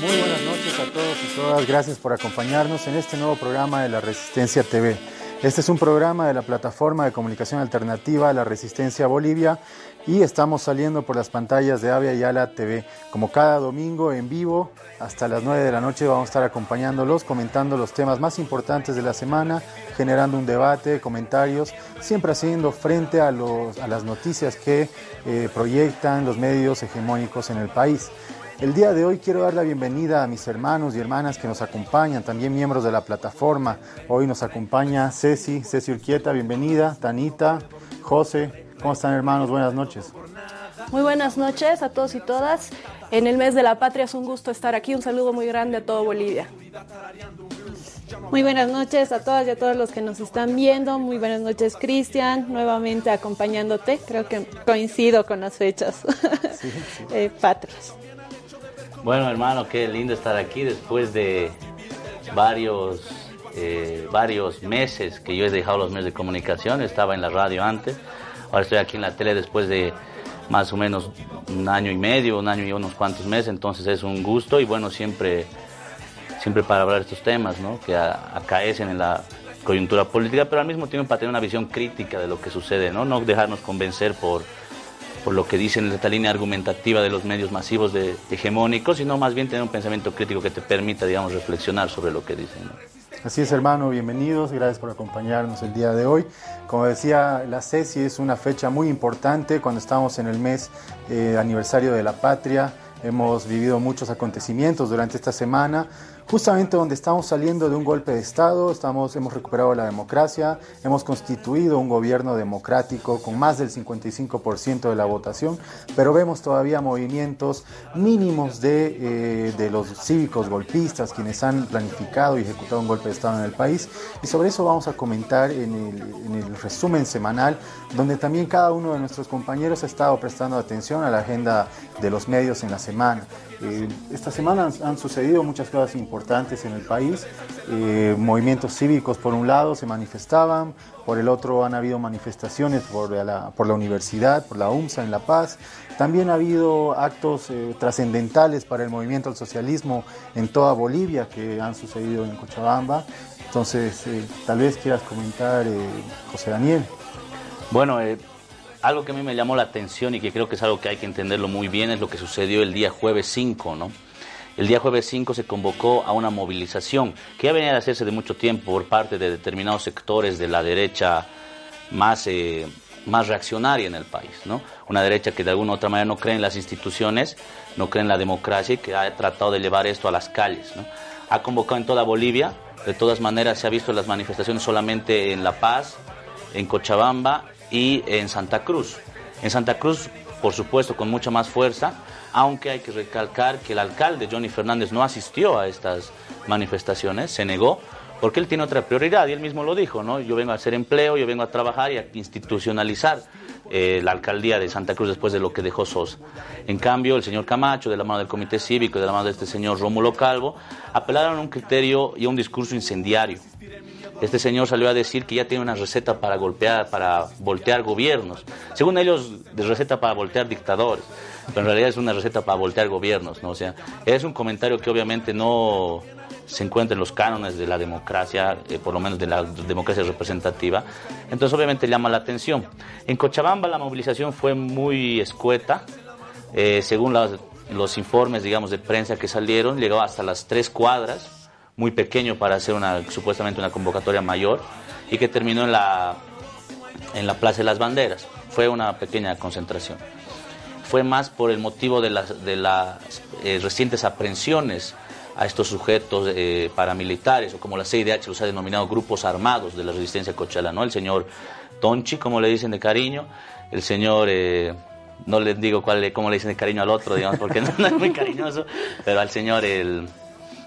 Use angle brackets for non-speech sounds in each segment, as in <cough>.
Muy buenas noches a todos y todas. Gracias por acompañarnos en este nuevo programa de la Resistencia TV. Este es un programa de la plataforma de comunicación alternativa La Resistencia Bolivia y estamos saliendo por las pantallas de Avia y Ala TV. Como cada domingo en vivo, hasta las 9 de la noche vamos a estar acompañándolos, comentando los temas más importantes de la semana, generando un debate, comentarios, siempre haciendo frente a, los, a las noticias que eh, proyectan los medios hegemónicos en el país. El día de hoy quiero dar la bienvenida a mis hermanos y hermanas que nos acompañan, también miembros de la plataforma. Hoy nos acompaña Ceci, Ceci Urquieta, bienvenida, Tanita, José. ¿Cómo están hermanos? Buenas noches. Muy buenas noches a todos y todas. En el mes de la patria es un gusto estar aquí. Un saludo muy grande a todo Bolivia. Muy buenas noches a todas y a todos los que nos están viendo. Muy buenas noches, Cristian, nuevamente acompañándote. Creo que coincido con las fechas <laughs> eh, patrias. Bueno, hermano, qué lindo estar aquí después de varios, eh, varios meses que yo he dejado los medios de comunicación. Estaba en la radio antes, ahora estoy aquí en la tele después de más o menos un año y medio, un año y unos cuantos meses. Entonces es un gusto y bueno, siempre, siempre para hablar de estos temas, ¿no? Que acaecen en la coyuntura política, pero al mismo tiempo para tener una visión crítica de lo que sucede, ¿no? No dejarnos convencer por por lo que dicen esta línea argumentativa de los medios masivos de, hegemónicos, sino más bien tener un pensamiento crítico que te permita, digamos, reflexionar sobre lo que dicen. Así es, hermano, bienvenidos, gracias por acompañarnos el día de hoy. Como decía la CECI, es una fecha muy importante cuando estamos en el mes eh, aniversario de la patria. Hemos vivido muchos acontecimientos durante esta semana justamente donde estamos saliendo de un golpe de Estado, estamos, hemos recuperado la democracia, hemos constituido un gobierno democrático con más del 55% de la votación, pero vemos todavía movimientos mínimos de, eh, de los cívicos golpistas, quienes han planificado y ejecutado un golpe de Estado en el país, y sobre eso vamos a comentar en el, en el resumen semanal, donde también cada uno de nuestros compañeros ha estado prestando atención a la agenda de los medios en la semana. Eh, esta semana han, sucedido muchas cosas importantes en el país. Eh, movimientos cívicos, por un lado, se manifestaban, por el otro han habido manifestaciones por la, universidad, por la UMSA en La Paz. También ha habido actos eh, trascendentales para el movimiento al socialismo en toda Bolivia que han sucedido en Cochabamba. Entonces, tal vez quieras comentar, José Daniel. Bueno, algo que a mí me llamó la atención y que creo que es algo que hay que entenderlo muy bien es lo que sucedió el día jueves 5, ¿no? El día jueves 5 se convocó a una movilización que ya venía a hacerse de mucho tiempo por parte de determinados sectores de la derecha más, eh, más reaccionaria en el país, ¿no? Una derecha que de alguna u otra manera no cree en las instituciones, no cree en la democracia y que ha tratado de llevar esto a las calles, ¿no? Ha convocado en toda Bolivia, de todas maneras se ha visto las manifestaciones solamente en La Paz, en Cochabamba y en Santa Cruz. En Santa Cruz, por supuesto, con mucha más fuerza, aunque hay que recalcar que el alcalde Johnny Fernández no asistió a estas manifestaciones, se negó, porque él tiene otra prioridad y él mismo lo dijo, ¿no? Yo vengo a hacer empleo, yo vengo a trabajar y a institucionalizar eh, la alcaldía de Santa Cruz después de lo que dejó Sosa. En cambio, el señor Camacho, de la mano del Comité Cívico y de la mano de este señor Rómulo Calvo, apelaron a un criterio y a un discurso incendiario este señor salió a decir que ya tiene una receta para golpear, para voltear gobiernos. Según ellos, de receta para voltear dictadores, pero en realidad es una receta para voltear gobiernos, ¿no? Sea, es un comentario que obviamente no se encuentra en los cánones de la democracia, eh, por lo menos de la democracia representativa. Entonces, obviamente llama la atención. En Cochabamba la movilización fue muy escueta, eh, según los informes, digamos, de prensa que salieron, llegó hasta las tres cuadras muy pequeño para hacer una, supuestamente una convocatoria mayor y que terminó en la, en la Plaza de las Banderas. Fue una pequeña concentración. Fue más por el motivo de las, de las eh, recientes aprehensiones a estos sujetos eh, paramilitares, o como la CIDH los ha denominado grupos armados de la resistencia cochala, ¿no? El señor Tonchi, como le dicen de cariño, el señor, eh, no les digo cuál, cómo le dicen de cariño al otro, digamos, porque <laughs> no, es muy cariñoso, pero al señor el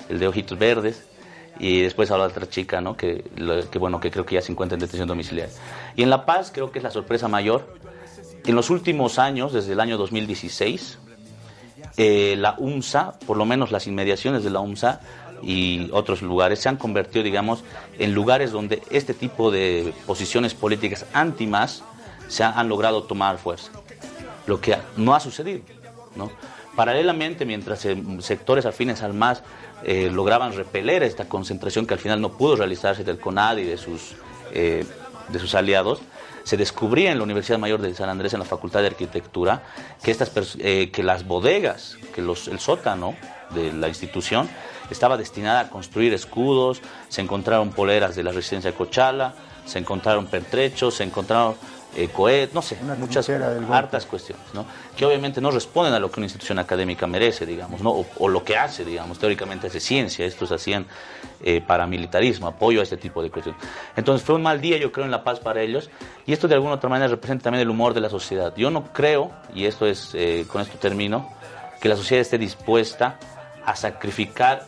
el de ojitos verdes, y después habla otra chica, ¿no? Que, bueno, que creo que ya se encuentra en detención domiciliaria. Y en La Paz creo que es la sorpresa mayor. En los últimos años, desde el año 2016, eh, la UMSA, por lo menos las inmediaciones de la UMSA y otros lugares, se han convertido, digamos, en lugares donde este tipo de posiciones políticas anti-más se han logrado tomar fuerza. lo que no ha sucedido. ¿no? Paralelamente, mientras eh, sectores afines al MAS eh, lograban repeler esta concentración que al final no pudo realizarse del CONAD y de sus, eh, de sus aliados, se descubría en la Universidad Mayor de San Andrés, en la Facultad de Arquitectura, que, estas que las bodegas, que el sótano de la institución estaba destinada a construir escudos, se encontraron poleras de la residencia de Cochala, se encontraron pertrechos, se encontraron eh, no sé, muchas hartas cuestiones, ¿no? que obviamente no responden a lo que una institución académica merece, digamos, ¿no? o, lo que hace, digamos, teóricamente hace ciencia, estos hacían eh, paramilitarismo, apoyo a este tipo de cuestiones. Entonces fue un mal día, yo creo, en La Paz para ellos, y esto de alguna otra manera representa también el humor de la sociedad. Yo no creo, y esto es, eh, con esto termino, que la sociedad esté dispuesta a sacrificar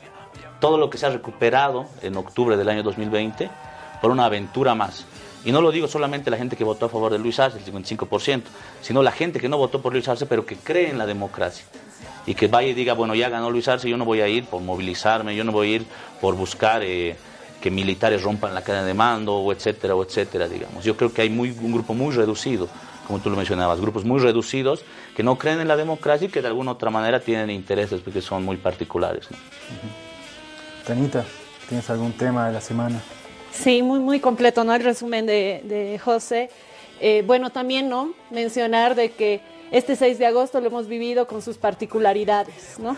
todo lo que se ha recuperado en octubre del año 2020 por una aventura más. Y no lo digo solamente la gente que votó a favor de Luis Arce, el 55%, sino la gente que no votó por Luis Arce, pero que cree en la democracia. Y que vaya y diga, bueno, ya ganó Luis Arce, yo no voy a ir por movilizarme, yo no voy a ir por buscar eh, que militares rompan la cadena de mando, o etcétera, o etcétera, digamos. Yo creo que hay muy, un grupo muy reducido, como tú lo mencionabas, grupos muy reducidos que no creen en la democracia y que de alguna otra manera tienen intereses porque son muy particulares. Tanita, ¿tienes algún tema de la semana? Sí, muy, muy completo, ¿no? El resumen de, José. Eh, bueno, también, ¿no? Mencionar de que este 6 de agosto lo hemos vivido con sus particularidades, ¿no?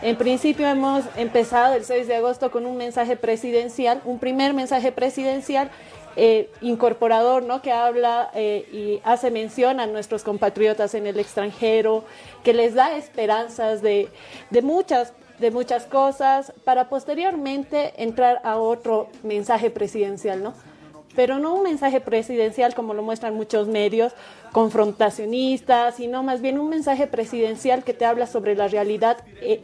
En principio hemos empezado el 6 de agosto con un mensaje presidencial, un primer mensaje presidencial eh, incorporador, ¿no? Que habla eh, y hace mención a nuestros compatriotas en el extranjero, que les da esperanzas de, de muchas de muchas cosas para posteriormente entrar a otro mensaje presidencial, ¿no? Pero no un mensaje presidencial como lo muestran muchos medios confrontacionistas, sino más bien un mensaje presidencial que te habla sobre la realidad eh,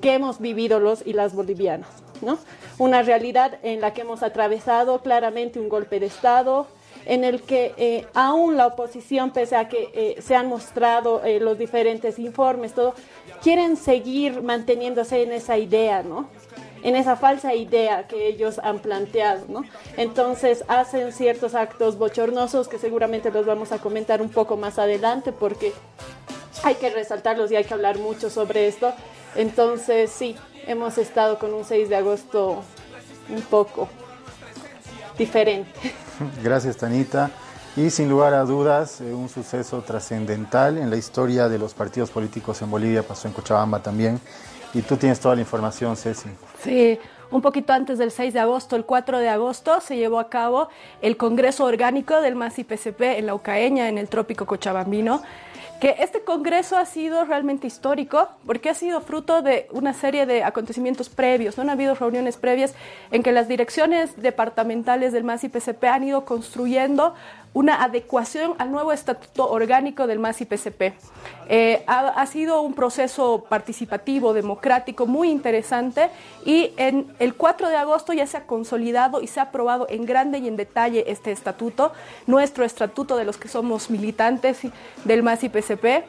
que hemos vivido los y las bolivianas, ¿no? Una realidad en la que hemos atravesado claramente un golpe de Estado, en el que eh, aún la oposición, pese a que eh, se han mostrado eh, los diferentes informes, todo, quieren seguir manteniéndose en esa idea, ¿no? En esa falsa idea que ellos han planteado, ¿no? Entonces hacen ciertos actos bochornosos que seguramente los vamos a comentar un poco más adelante porque hay que resaltarlos y hay que hablar mucho sobre esto. Entonces, sí, hemos estado con un 6 de agosto un poco diferente. <laughs> Gracias, Tanita. Y sin lugar a dudas, eh, un suceso trascendental en la historia de los partidos políticos en Bolivia, pasó en Cochabamba también. Y tú tienes toda la información, Ceci. Sí, un poquito antes del 6 de agosto, el 4 de agosto, se llevó a cabo el Congreso Orgánico del MAS-IPCP en la Ucaeña, en el Trópico Cochabambino que este Congreso ha sido realmente histórico porque ha sido fruto de una serie de acontecimientos previos. ¿no? Han habido reuniones previas en que las direcciones departamentales del MAS y PCP han ido construyendo una adecuación al nuevo estatuto orgánico del MAS y PCP. Eh, ha, sido un proceso participativo, democrático, muy interesante y en el 4 de agosto ya se ha consolidado y se ha aprobado en grande y en detalle este estatuto, nuestro estatuto de los que somos militantes del MAS y PCP.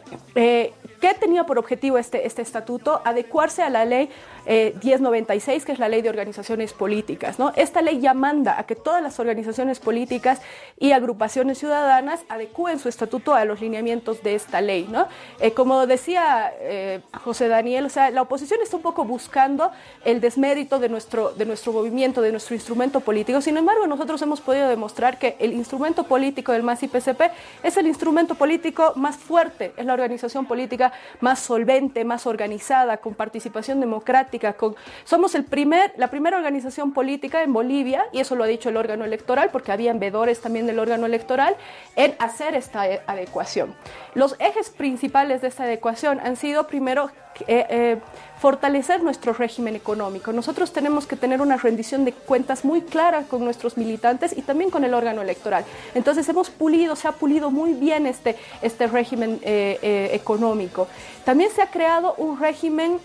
¿Qué tenía por objetivo este, este estatuto? Adecuarse a la ley 1096, eh, que es la ley de organizaciones políticas. ¿no? Esta ley ya manda a que todas las organizaciones políticas y agrupaciones ciudadanas adecúen su estatuto a los lineamientos de esta ley. ¿no? Eh, como decía eh, José Daniel, o sea, la oposición está un poco buscando el desmérito de nuestro, de nuestro movimiento, de nuestro instrumento político. Sin embargo, nosotros hemos podido demostrar que el instrumento político del MAS y PCP es el instrumento político más fuerte, es la organización política más solvente, más organizada, con participación democrática somos primer, la primera organización política en Bolivia, y eso lo ha dicho el órgano electoral, porque había vedores también del órgano electoral, en hacer esta adecuación. Los ejes principales de esta adecuación han sido, primero, eh, eh, fortalecer nuestro régimen económico. Nosotros tenemos que tener una rendición de cuentas muy clara con nuestros militantes y también con el órgano electoral. Entonces hemos pulido, se ha pulido muy bien este, este régimen eh, económico. También se ha creado un régimen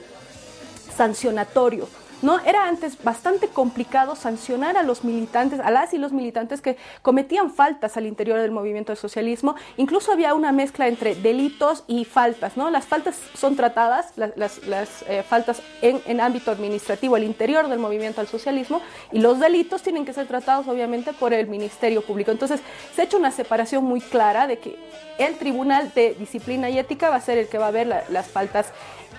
sancionatorio ¿no? Era antes bastante complicado sancionar a los militantes, a las y los militantes que cometían faltas al interior del movimiento del socialismo. Incluso había una mezcla entre delitos y faltas, ¿no? Las faltas son tratadas, las, eh, faltas en, en ámbito administrativo al interior del movimiento al socialismo y los delitos tienen que ser tratados obviamente por el Ministerio Público. Entonces, se ha hecho una separación muy clara de que el Tribunal de Disciplina y Ética va a ser el que va a ver las faltas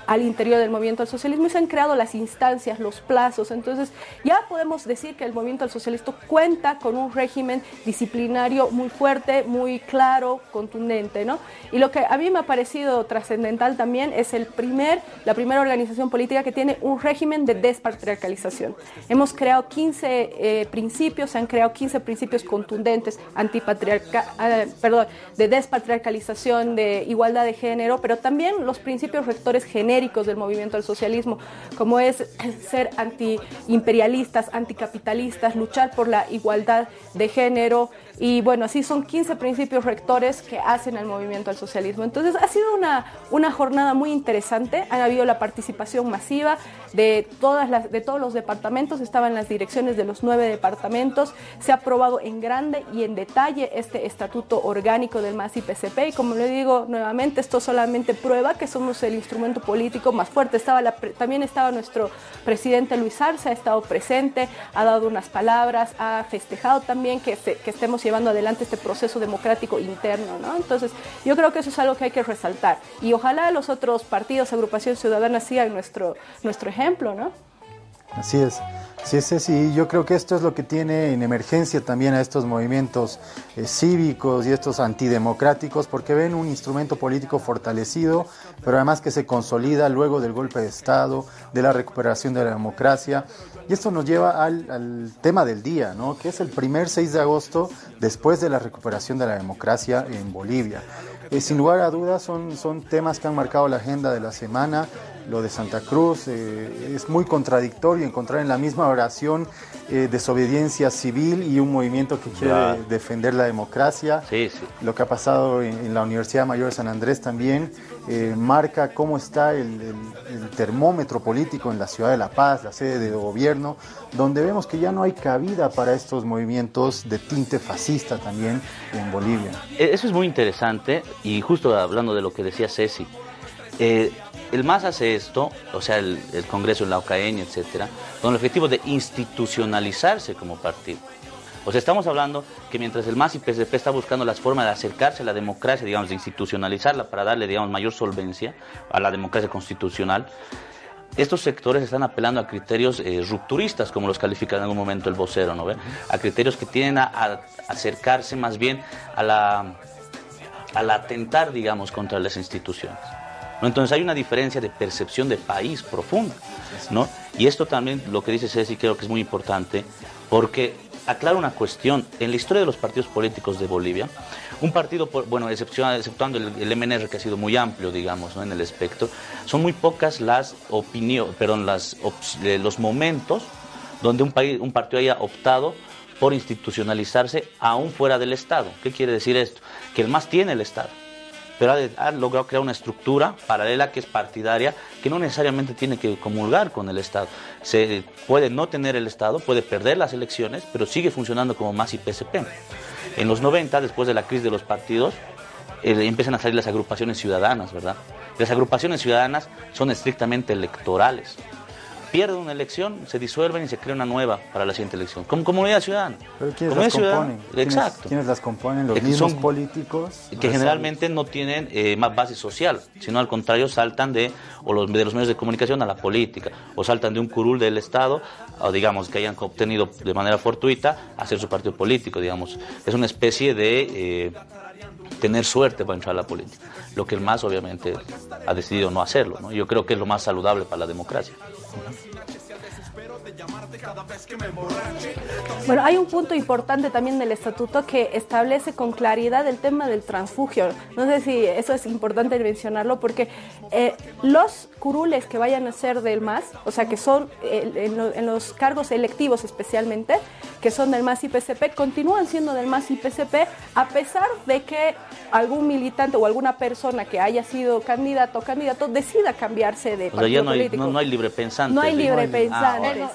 al interior del movimiento al socialismo y se han creado las instancias, los plazos. Entonces, ya podemos decir que el movimiento al socialismo cuenta con un régimen disciplinario muy fuerte, muy claro, contundente, ¿no? Y lo que a mí me ha parecido trascendental también es el primer, la primera organización política que tiene un régimen de despatriarcalización. Hemos creado 15 eh, principios, se han creado 15 principios contundentes antipatriarca, eh, perdón, de despatriarcalización, de igualdad de género, pero también los principios rectores genéricos del movimiento al socialismo, como es ser antiimperialistas, anticapitalistas, luchar por la igualdad de género, y bueno, así son 15 principios rectores que hacen el movimiento al socialismo. Entonces ha sido una, una jornada muy interesante, ha habido la participación masiva de, todas las, de todos los departamentos, estaban las direcciones de los nueve departamentos, se ha aprobado en grande y en detalle este estatuto orgánico del MAS y PCP y como le digo nuevamente, esto solamente prueba que somos el instrumento político más fuerte. Estaba también estaba nuestro presidente Luis Arce, ha estado presente, ha dado unas palabras, ha festejado también que, que estemos llevando adelante este proceso democrático interno, ¿no? Entonces, yo creo que eso es algo que hay que resaltar. Y ojalá los otros partidos, agrupaciones ciudadanas sigan nuestro, nuestro ejemplo, ¿no? Así es. Sí, sí, sí, yo creo que esto es lo que tiene en emergencia también a estos movimientos eh, cívicos y estos antidemocráticos, porque ven un instrumento político fortalecido, pero además que se consolida luego del golpe de Estado, de la recuperación de la democracia. Y esto nos lleva al, tema del día, ¿no? que es el primer 6 de agosto después de la recuperación de la democracia en Bolivia. Eh, sin lugar a dudas son, son temas que han marcado la agenda de la semana. Lo de Santa Cruz eh, es muy contradictorio encontrar en la misma oración eh, desobediencia civil y un movimiento que quiere defender la democracia. Sí, sí. Lo que ha pasado en, la Universidad Mayor de San Andrés también marca cómo está el, el, termómetro político en la ciudad de La Paz, la sede de gobierno, donde vemos que ya no hay cabida para estos movimientos de tinte fascista también en Bolivia. E, eso es muy interesante y justo hablando de lo que decía Ceci, eh, el MAS hace esto, o sea, el, Congreso en la OCAEN, etcétera, con el objetivo de institucionalizarse como partido. O sea, estamos hablando que mientras el MAS y PSP está buscando las formas de acercarse a la democracia, digamos, de institucionalizarla para darle, digamos, mayor solvencia a la democracia constitucional, estos sectores están apelando a criterios eh, rupturistas, como los califica en algún momento el vocero, ¿no ve? A criterios que tienden a acercarse más bien a la al atentar, digamos, contra las instituciones. ¿No? Entonces hay una diferencia de percepción de país profunda. ¿no? Y esto también, lo que dice Ceci, creo que es muy importante, porque aclara una cuestión. En la historia de los partidos políticos de Bolivia, un partido, bueno, exceptuando el, MNR, que ha sido muy amplio, digamos, ¿no? en el espectro, son muy pocas las opiniones, perdón, las, eh, los momentos donde un, país, un partido haya optado por institucionalizarse aún fuera del Estado. ¿Qué quiere decir esto? Que el MAS tiene el Estado, pero ha, logrado crear una estructura paralela que es partidaria, que no necesariamente tiene que comulgar con el Estado. Se puede no tener el Estado, puede perder las elecciones, pero sigue funcionando como MAS y PSP. En los 90, después de la crisis de los partidos, eh, empiezan a salir las agrupaciones ciudadanas, ¿verdad? Las agrupaciones ciudadanas son estrictamente electorales pierden una elección, se disuelven y se crea una nueva para la siguiente elección. Como comunidad ciudadana. ¿Pero quiénes las componen? Exacto. ¿Quiénes las componen? ¿Los mismos políticos? Que generalmente no tienen eh, más base social, sino al contrario saltan de, o los, de los medios de comunicación a la política, o saltan de un curul del Estado, o digamos que hayan obtenido de manera fortuita a ser su partido político, digamos. Es una especie de... Eh, tener suerte para entrar a la política, lo que el MAS obviamente ha decidido no hacerlo. ¿no? Yo creo que es lo más saludable para la democracia. 私。Bueno, hay un punto importante también del estatuto que establece con claridad el tema del transfugio. No sé si eso es importante mencionarlo porque eh, los curules que vayan a ser del MAS, o sea, que son eh, en, los cargos electivos especialmente, que son del MAS y PCP, continúan siendo del MAS y PCP a pesar de que algún militante o alguna persona que haya sido candidato o candidato decida cambiarse de partido no político. Hay, no, hay libre pensantes. No hay libre pensantes.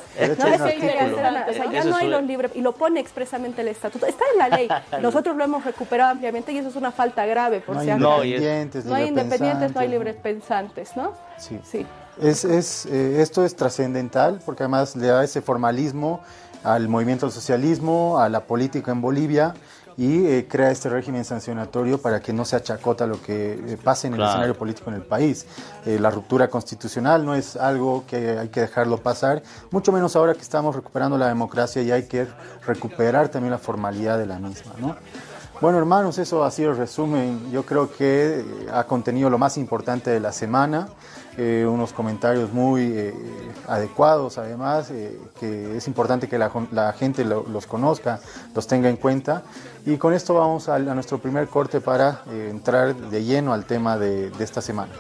Ya no hay los libres, y lo pone expresamente el estatuto. Está en la ley. <laughs> Nosotros lo hemos recuperado ampliamente y eso es una falta grave, por no si hay independientes, no hay independientes, no hay libres pensantes, ¿no? Sí. sí. Es, es, eh, esto es trascendental porque además le da ese formalismo al movimiento del socialismo, a la política en Bolivia y eh, crea este régimen sancionatorio para que no se achacota lo que eh, pase en el escenario político en el país. Eh, la ruptura constitucional no es algo que hay que dejarlo pasar, mucho menos ahora que estamos recuperando la democracia y hay que recuperar también la formalidad de la misma. ¿no? Bueno, hermanos, eso ha sido el resumen. Yo creo que ha contenido lo más importante de la semana. Eh, unos comentarios muy eh, adecuados además, eh, que es importante que la, gente los conozca, los tenga en cuenta. Y con esto vamos a, nuestro primer corte para entrar de lleno al tema de, de esta semana.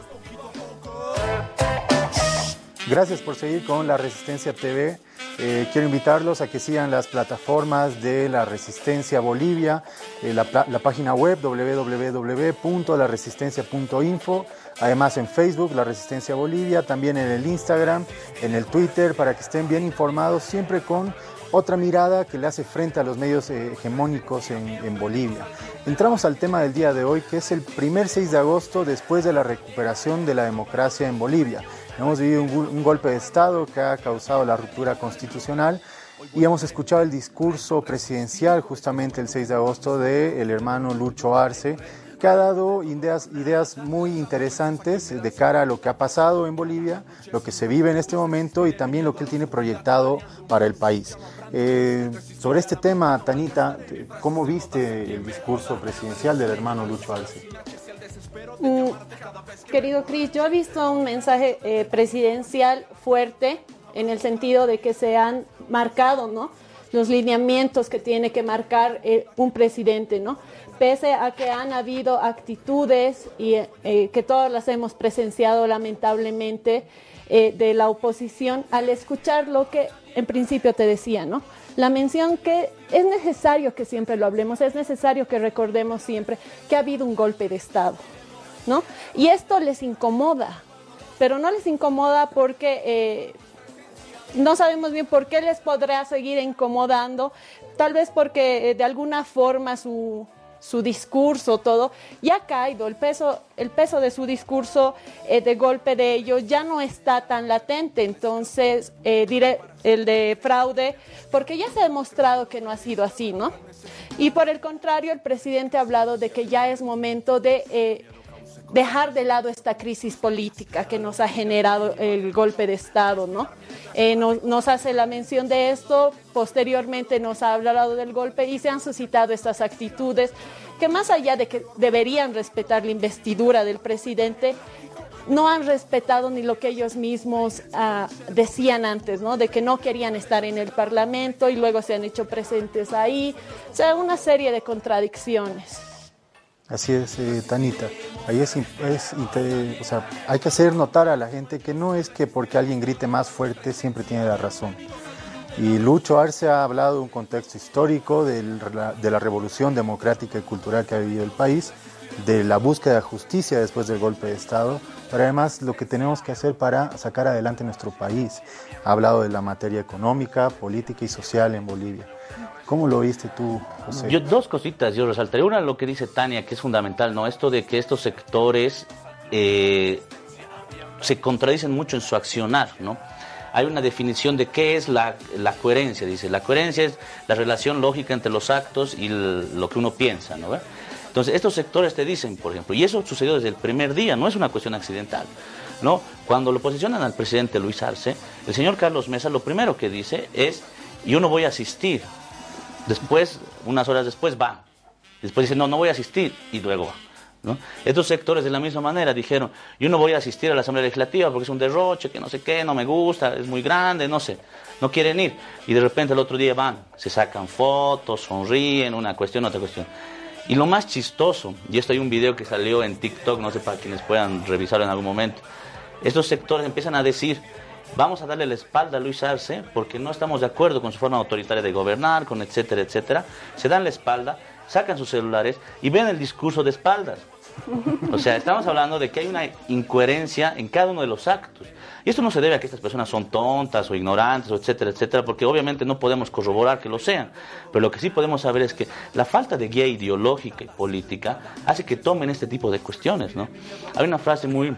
Gracias por seguir con La Resistencia TV. Eh, quiero invitarlos a que sigan las plataformas de la Resistencia Bolivia, eh, la, página web www.laresistencia.info, además en Facebook, La Resistencia Bolivia, también en el Instagram, en el Twitter, para que estén bien informados, siempre con otra mirada que le hace frente a los medios hegemónicos en, Bolivia. Entramos al tema del día de hoy, que es el primer 6 de agosto después de la recuperación de la democracia en Bolivia. Hemos vivido un, golpe de Estado que ha causado la ruptura constitucional y hemos escuchado el discurso presidencial justamente el 6 de agosto del el hermano Lucho Arce, que ha dado ideas, ideas muy interesantes de cara a lo que ha pasado en Bolivia, lo que se vive en este momento y también lo que él tiene proyectado para el país. Eh, sobre este tema, Tanita, ¿cómo viste el discurso presidencial del hermano Lucho Arce? Mm, querido Cris, yo he visto un mensaje eh, presidencial fuerte en el sentido de que se han marcado, ¿no? Los lineamientos que tiene que marcar eh, un presidente, ¿no? Pese a que han habido actitudes y eh, que todas las hemos presenciado lamentablemente de la oposición, al escuchar lo que en principio te decía, ¿no? La mención que es necesario que siempre lo hablemos, es necesario que recordemos siempre que ha habido un golpe de Estado, ¿no? Y esto les incomoda, pero no les incomoda porque eh, no sabemos bien por qué les podrá seguir incomodando, tal vez porque eh, de alguna forma su, su discurso, todo, ya ha caído, el peso, el peso de su discurso eh, de golpe de ellos ya no está tan latente, entonces diré el de fraude, porque ya se ha demostrado que no ha sido así, ¿no? Y por el contrario, el presidente ha hablado de que ya es momento de dejar de lado esta crisis política que nos ha generado el golpe de Estado, ¿no? Eh, nos, hace la mención de esto, posteriormente nos ha hablado del golpe y se han suscitado estas actitudes que más allá de que deberían respetar la investidura del presidente, no han respetado ni lo que ellos mismos ah, decían antes, ¿no? De que no querían estar en el Parlamento y luego se han hecho presentes ahí. O sea, una serie de contradicciones. Así es, eh, Tanita. Ahí es, es o sea, hay que hacer notar a la gente que no es que porque alguien grite más fuerte siempre tiene la razón. Y Lucho Arce ha hablado de un contexto histórico de la revolución democrática y cultural que ha vivido el país, de la búsqueda de justicia después del golpe de Estado, pero además lo que tenemos que hacer para sacar adelante nuestro país. Ha hablado de la materia económica, política y social en Bolivia. ¿Cómo lo viste tú, José? Dos cositas yo resaltaré. Una, lo que dice Tania, que es fundamental, ¿no? Esto de que estos sectores eh, se contradicen mucho en su accionar, ¿no? Hay una definición de qué es la, coherencia, dice. La coherencia es la relación lógica entre los actos y lo que uno piensa, ¿no? Entonces, estos sectores te dicen, por ejemplo, y eso sucedió desde el primer día, no es una cuestión accidental, ¿no? Cuando lo posicionan al presidente Luis Arce, el señor Carlos Mesa lo primero que dice es, yo no voy a asistir Después, unas horas después, va. Después dice, no, no voy a asistir. Y luego va. ¿no? Estos sectores de la misma manera dijeron, yo no voy a asistir a la Asamblea Legislativa porque es un derroche, que no sé qué, no me gusta, es muy grande, no sé, no quieren ir. Y de repente el otro día van, se sacan fotos, sonríen, una cuestión, otra cuestión. Y lo más chistoso, y esto hay un video que salió en TikTok, no sé para quienes puedan revisarlo en algún momento, estos sectores empiezan a decir, vamos a darle la espalda a Luis Arce porque no estamos de acuerdo con su forma autoritaria de gobernar, con etcétera, etcétera. Se dan la espalda, sacan sus celulares y ven el discurso de espaldas. O sea, estamos hablando de que hay una incoherencia en cada uno de los actos. Y esto no se debe a que estas personas son tontas o ignorantes, o etcétera, etcétera, porque obviamente no podemos corroborar que lo sean. Pero lo que sí podemos saber es que la falta de guía ideológica y política hace que tomen este tipo de cuestiones, ¿no? Hay una frase muy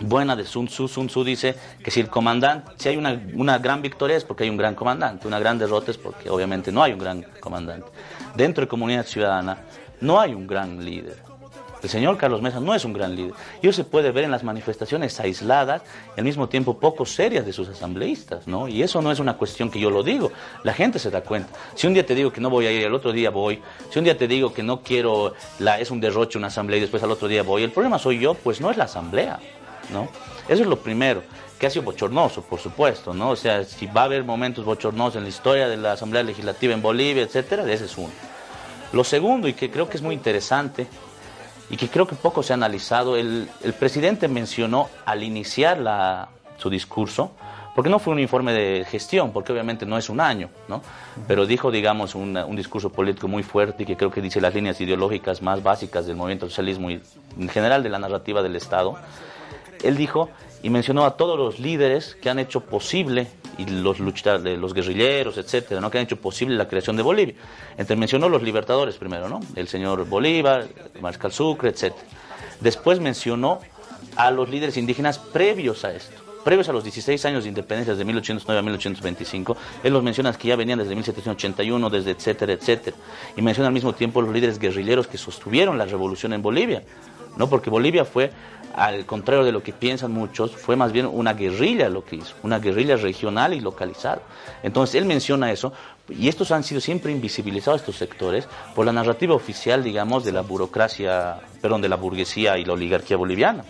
buena de Sun Tzu. Sun Tzu dice que si el comandante, si hay una, una gran victoria es porque hay un gran comandante, una gran derrota es porque obviamente no hay un gran comandante. Dentro de comunidad ciudadana no hay un gran líder. El señor Carlos Mesa no es un gran líder. Y eso se puede ver en las manifestaciones aisladas y al mismo tiempo poco serias de sus asambleístas, ¿no? Y eso no es una cuestión que yo lo digo. La gente se da cuenta. Si un día te digo que no voy a ir, el otro día voy. Si un día te digo que no quiero, la, es un derroche una asamblea y después al otro día voy. El problema soy yo, pues no es la asamblea. ¿No? Eso es lo primero, que ha sido bochornoso, por supuesto, ¿no? O sea, si va a haber momentos bochornosos en la historia de la Asamblea Legislativa en Bolivia, etcétera, ese es uno. Lo segundo, y que creo que es muy interesante, y que creo que poco se ha analizado, el, presidente mencionó al iniciar su discurso, porque no fue un informe de gestión, porque obviamente no es un año, ¿no? Pero dijo, digamos, un discurso político muy fuerte y que creo que dice las líneas ideológicas más básicas del movimiento socialismo y en general de la narrativa del Estado él dijo y mencionó a todos los líderes que han hecho posible, y los luchadores, los guerrilleros, etcétera, ¿no? que han hecho posible la creación de Bolivia. Entonces mencionó los libertadores primero, ¿no? El señor Bolívar, Mariscal Sucre, etcétera. Después mencionó a los líderes indígenas previos a esto, previos a los 16 años de independencia, desde 1809 a 1825. Él los menciona que ya venían desde 1781, desde etcétera, etcétera. Y menciona al mismo tiempo los líderes guerrilleros que sostuvieron la revolución en Bolivia. ¿no? Porque Bolivia fue, al contrario de lo que piensan muchos, fue más bien una guerrilla lo que hizo, una guerrilla regional y localizada. Entonces él menciona eso, y estos han sido siempre invisibilizados, estos sectores, por la narrativa oficial, digamos, de la burocracia, perdón, de la burguesía y la oligarquía boliviana.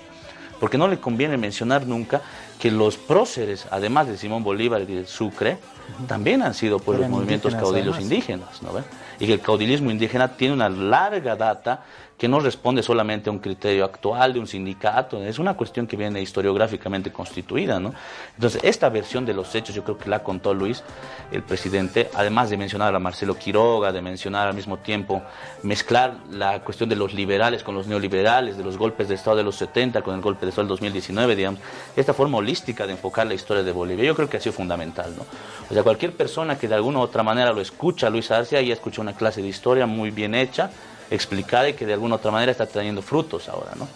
Porque no le conviene mencionar nunca que los próceres, además de Simón Bolívar y de Sucre, también han sido por los movimientos caudillos indígenas, ¿no? Y que el caudillismo indígena tiene una larga data que no responde solamente a un criterio actual de un sindicato, es una cuestión que viene historiográficamente constituida, ¿no? Entonces, esta versión de los hechos yo creo que la contó Luis, el presidente, además de mencionar a Marcelo Quiroga, de mencionar al mismo tiempo, mezclar la cuestión de los liberales con los neoliberales, de los golpes de Estado de los 70 con el golpe de Estado del 2019, digamos, esta forma holística de enfocar la historia de Bolivia, yo creo que ha sido fundamental, ¿no? O sea, cualquier persona que de alguna u otra manera lo escucha, Luis Arcia, ya escucha una clase de historia muy bien hecha, explicada y que de alguna otra manera está trayendo frutos ahora, ¿no?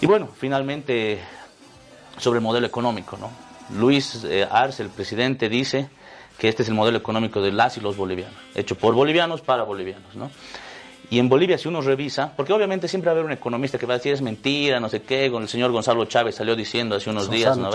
Y bueno, finalmente sobre el modelo económico, ¿no? Luis eh, Arce, el presidente, dice que este es el modelo económico de las y los bolivianos, hecho por bolivianos para bolivianos, ¿no? Y en Bolivia, si uno revisa, porque obviamente siempre va a haber un economista que va a decir es mentira, no sé qué, con el señor Gonzalo Chávez salió diciendo hace unos días, ¿no?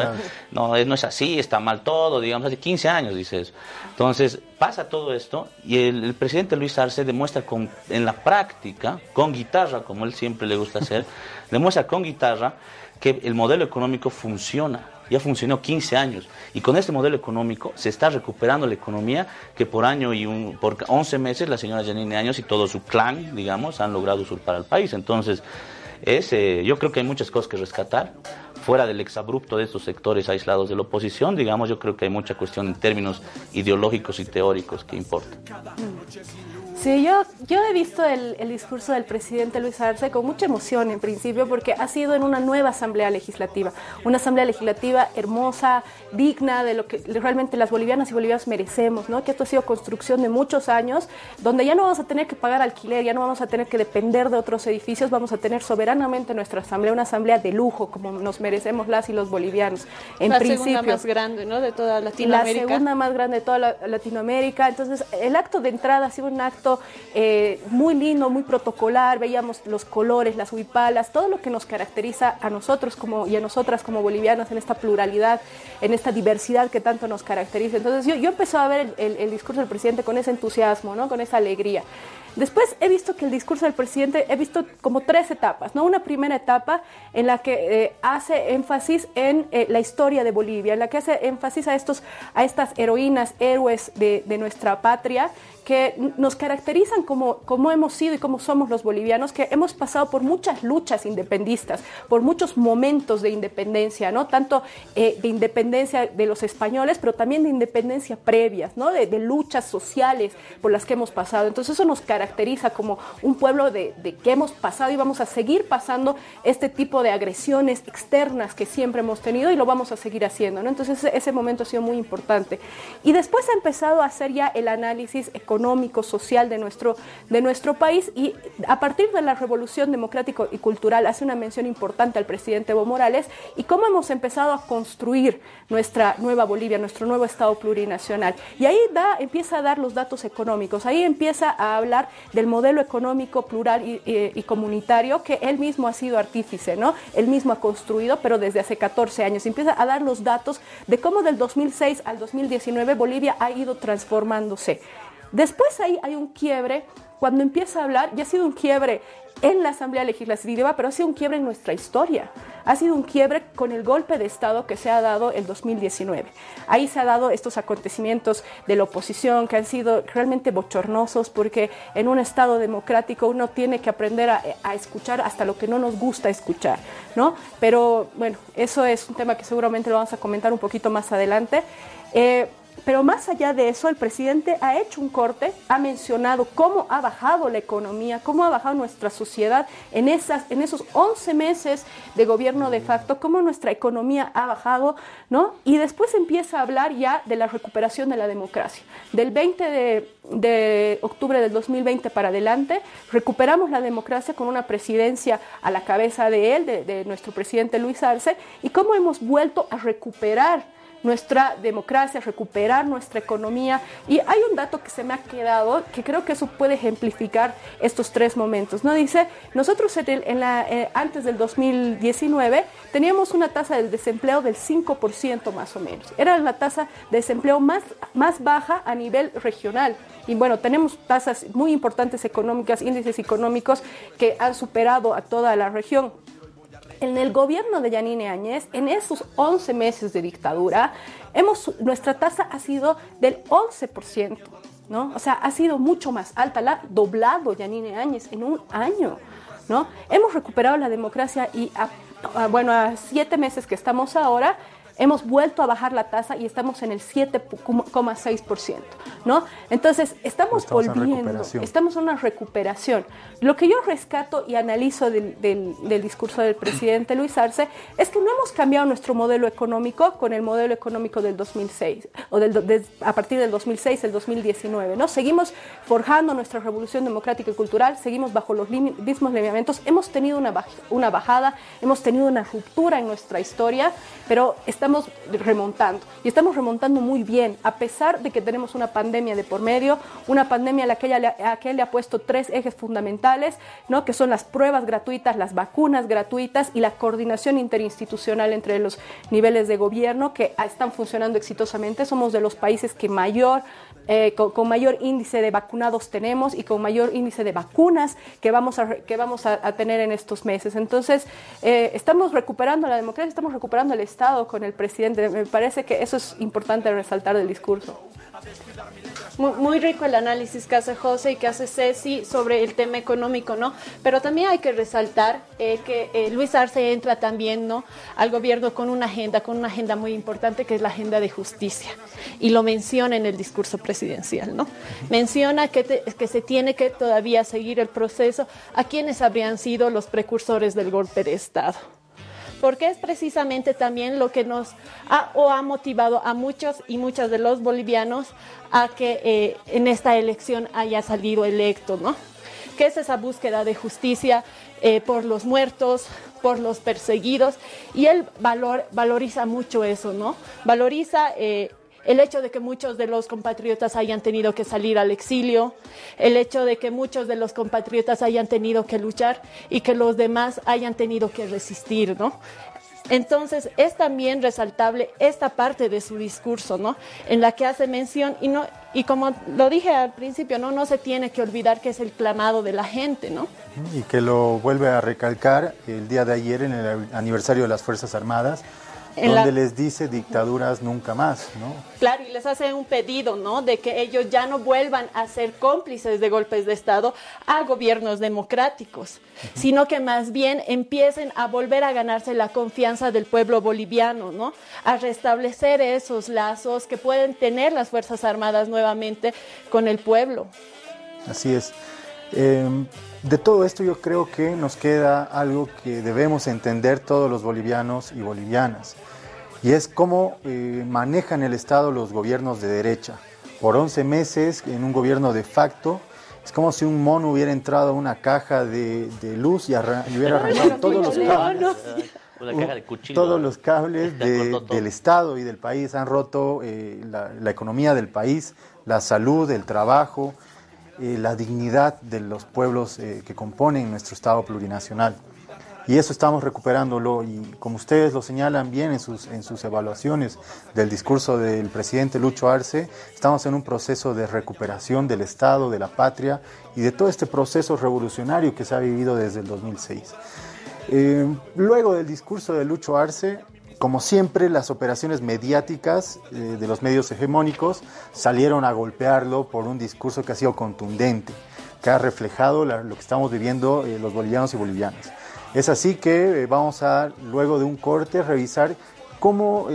No, no es así, está mal todo, digamos, hace 15 años dice eso. Entonces, pasa todo esto y el, presidente Luis Arce demuestra con, en la práctica, con guitarra, como él siempre le gusta hacer, <laughs> demuestra con guitarra que el modelo económico funciona ya funcionó 15 años y con este modelo económico se está recuperando la economía que por año y un, por 11 meses la señora Janine Años y todo su clan, digamos, han logrado usurpar al país. Entonces, es, eh, yo creo que hay muchas cosas que rescatar. Fuera del exabrupto de estos sectores aislados de la oposición, digamos, yo creo que hay mucha cuestión en términos ideológicos y teóricos que importa. Sí, yo, yo he visto el, el, discurso del presidente Luis Arce con mucha emoción en principio porque ha sido en una nueva asamblea legislativa, una asamblea legislativa hermosa, digna de lo que realmente las bolivianas y bolivianos merecemos, ¿no? que esto ha sido construcción de muchos años, donde ya no vamos a tener que pagar alquiler, ya no vamos a tener que depender de otros edificios, vamos a tener soberanamente nuestra asamblea, una asamblea de lujo como nos merecemos merecemos las y los bolivianos. En la segunda más grande, ¿no? De toda Latinoamérica. La segunda más grande de toda Latinoamérica. Entonces, el acto de entrada ha sido un acto eh, muy lindo, muy protocolar. Veíamos los colores, las huipalas, todo lo que nos caracteriza a nosotros como, y a nosotras como bolivianos en esta pluralidad, en esta diversidad que tanto nos caracteriza. Entonces, yo, yo empecé a ver el, el discurso del presidente con ese entusiasmo, ¿no? Con esa alegría. Después he visto que el discurso del presidente, he visto como tres etapas, ¿no? Una primera etapa en la que eh, hace énfasis en eh, la historia de Bolivia, en la que hace énfasis a, estos, a estas heroínas, héroes de, de nuestra patria, que nos caracterizan como, como hemos sido y como somos los bolivianos, que hemos pasado por muchas luchas independistas, por muchos momentos de independencia, ¿no? Tanto eh, de independencia de los españoles, pero también de independencia previas, ¿no? De, luchas sociales por las que hemos pasado. Entonces eso nos caracteriza como un pueblo de, de, que hemos pasado y vamos a seguir pasando este tipo de agresiones externas que siempre hemos tenido y lo vamos a seguir haciendo, ¿no? Entonces ese momento ha sido muy importante. Y después ha empezado a hacer ya el análisis económico económico, social de nuestro, de nuestro país y a partir de la revolución democrática y cultural hace una mención importante al presidente Evo Morales y cómo hemos empezado a construir nuestra nueva Bolivia, nuestro nuevo Estado plurinacional. Y ahí da, empieza a dar los datos económicos, ahí empieza a hablar del modelo económico plural y, y comunitario que él mismo ha sido artífice, ¿no? Él mismo ha construido, pero desde hace 14 años. Empieza a dar los datos de cómo del 2006 al 2019 Bolivia ha ido transformándose. Después ahí hay un quiebre, cuando empieza a hablar, ya ha sido un quiebre en la Asamblea Legislativa, pero ha sido un quiebre en nuestra historia. Ha sido un quiebre con el golpe de Estado que se ha dado el 2019. Ahí se han dado estos acontecimientos de la oposición que han sido realmente bochornosos porque en un Estado democrático uno tiene que aprender a, a escuchar hasta lo que no nos gusta escuchar, ¿no? Pero bueno, eso es un tema que seguramente lo vamos a comentar un poquito más adelante. Eh, pero más allá de eso, el presidente ha hecho un corte, ha mencionado cómo ha bajado la economía, cómo ha bajado nuestra sociedad en, esas, en esos 11 meses de gobierno de facto, cómo nuestra economía ha bajado, ¿no? Y después empieza a hablar ya de la recuperación de la democracia. Del 20 de, de octubre del 2020 para adelante, recuperamos la democracia con una presidencia a la cabeza de él, de, de nuestro presidente Luis Arce, y cómo hemos vuelto a recuperar nuestra democracia, recuperar nuestra economía. Y hay un dato que se me ha quedado que creo que eso puede ejemplificar estos tres momentos. ¿no? Dice, nosotros en la, eh, antes del 2019 teníamos una tasa del desempleo del 5% más o menos. Era la tasa de desempleo más, más baja a nivel regional. Y bueno, tenemos tasas muy importantes económicas, índices económicos que han superado a toda la región en el gobierno de Yanine Áñez, en esos 11 meses de dictadura, hemos, nuestra tasa ha sido del 11%, ¿no? O sea, ha sido mucho más alta, la ha doblado Yanine Áñez en un año, ¿no? Hemos recuperado la democracia y, bueno, a siete meses que estamos ahora, hemos vuelto a bajar la tasa y estamos en el 7,6%, ¿no? Entonces, estamos, volviendo, estamos en una recuperación. Lo que yo rescato y analizo del, del, discurso del presidente Luis Arce es que no hemos cambiado nuestro modelo económico con el modelo económico del 2006, o del, de, a partir del 2006, el 2019, ¿no? Seguimos forjando nuestra revolución democrática y cultural, seguimos bajo los mismos lineamientos, hemos tenido una, una bajada, hemos tenido una ruptura en nuestra historia, pero estamos remontando y estamos remontando muy bien, a pesar de que tenemos una pandemia de por medio, una pandemia a la que ella, a que le ha puesto tres ejes fundamentales, ¿no? que son las pruebas gratuitas, las vacunas gratuitas y la coordinación interinstitucional entre los niveles de gobierno que están funcionando exitosamente. Somos de los países que mayor eh, con, mayor índice de vacunados tenemos y con mayor índice de vacunas que vamos a, que vamos a, a tener en estos meses. Entonces, eh, estamos recuperando la democracia, estamos recuperando el Estado con el presidente. Me parece que eso es importante resaltar del discurso. Muy, rico el análisis que hace José y que hace Ceci sobre el tema económico, ¿no? Pero también hay que resaltar eh, que eh, Luis Arce entra también, ¿no? Al gobierno con una agenda, con una agenda muy importante que es la agenda de justicia. Y lo menciona en el discurso presidencial, ¿no? Menciona que, te, que se tiene que todavía seguir el proceso a quienes habrían sido los precursores del golpe de Estado porque es precisamente también lo que nos ha o ha motivado a muchos y muchas de los bolivianos a que eh, en esta elección haya salido electo, ¿no? Que es esa búsqueda de justicia eh, por los muertos, por los perseguidos y él valor, valoriza mucho eso, ¿no? Valoriza eh, el hecho de que muchos de los compatriotas hayan tenido que salir al exilio, el hecho de que muchos de los compatriotas hayan tenido que luchar y que los demás hayan tenido que resistir, ¿no? Entonces es también resaltable esta parte de su discurso, ¿no? En la que hace mención y no y como lo dije al principio, no no se tiene que olvidar que es el clamado de la gente, ¿no? Y que lo vuelve a recalcar el día de ayer en el aniversario de las Fuerzas Armadas, donde les dice dictaduras nunca más, ¿no? Claro, y les hace un pedido, ¿no? De que ellos ya no vuelvan a ser cómplices de golpes de Estado a gobiernos democráticos, sino que más bien empiecen a volver a ganarse la confianza del pueblo boliviano, ¿no? A restablecer esos lazos que pueden tener las Fuerzas Armadas nuevamente con el pueblo. Así es. Em, de todo esto yo creo que nos queda algo que debemos entender todos los bolivianos y bolivianas, y es cómo eh, manejan el Estado los gobiernos de derecha. Por 11 meses en un gobierno de facto, es como si un mono hubiera entrado a una caja de, luz y, hubiera arrancado todos los cables. todos los cables del Estado y del país han roto eh, la economía del país, la salud, el trabajo, eh, la dignidad de los pueblos eh, que componen nuestro Estado plurinacional. Y eso estamos recuperándolo y como ustedes lo señalan bien en sus, en sus evaluaciones del discurso del presidente Lucho Arce, estamos en un proceso de recuperación del Estado, de la patria y de todo este proceso revolucionario que se ha vivido desde el 2006. Eh, luego del discurso de Lucho Arce, como siempre, las operaciones mediáticas eh, de los medios hegemónicos salieron a golpearlo por un discurso que ha sido contundente, que ha reflejado lo que estamos viviendo eh, los bolivianos y bolivianas. Es así que eh, vamos a, luego de un corte, revisar cómo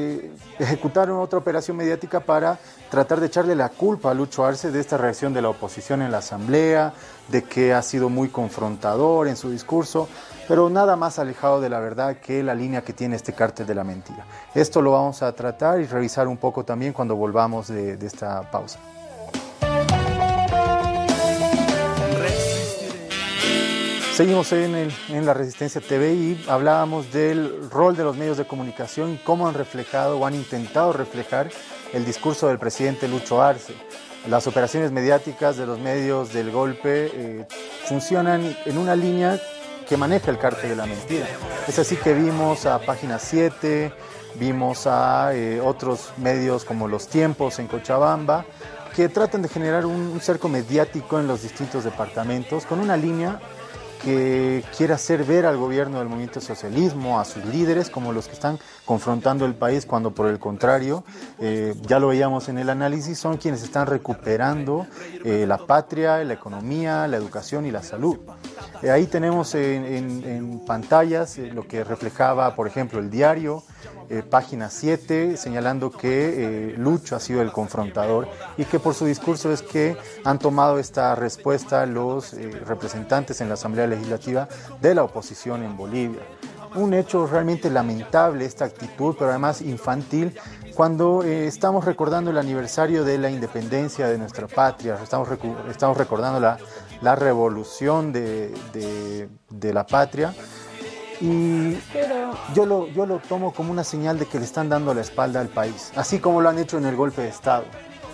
ejecutaron otra operación mediática para tratar de echarle la culpa a Lucho Arce de esta reacción de la oposición en la Asamblea, de que ha sido muy confrontador en su discurso pero nada más alejado de la verdad que la línea que tiene este cártel de la mentira. Esto lo vamos a tratar y revisar un poco también cuando volvamos de, esta pausa. Seguimos en, en, la Resistencia TV y hablábamos del rol de los medios de comunicación y cómo han reflejado o han intentado reflejar el discurso del presidente Lucho Arce. Las operaciones mediáticas de los medios del golpe eh, funcionan en una línea que maneja el cártel de la mentira. Es así que vimos a Página 7, vimos a eh, otros medios como Los Tiempos en Cochabamba, que tratan de generar un cerco mediático en los distintos departamentos con una línea que quiere hacer ver al gobierno del movimiento socialismo, a sus líderes, como los que están confrontando el país, cuando por el contrario, eh, ya lo veíamos en el análisis, son quienes están recuperando eh, la patria, la economía, la educación y la salud. Eh, ahí tenemos en pantallas lo que reflejaba, por ejemplo, el diario, página 7, señalando que Lucho ha sido el confrontador y que por su discurso es que han tomado esta respuesta los representantes en la Asamblea Legislativa de la oposición en Bolivia. Un hecho realmente lamentable esta actitud, pero además infantil, cuando estamos recordando el aniversario de la independencia de nuestra patria, estamos, estamos recordando la, la revolución de, de, de la patria. Y yo lo, yo lo tomo como una señal de que le están dando la espalda al país, así como lo han hecho en el golpe de Estado.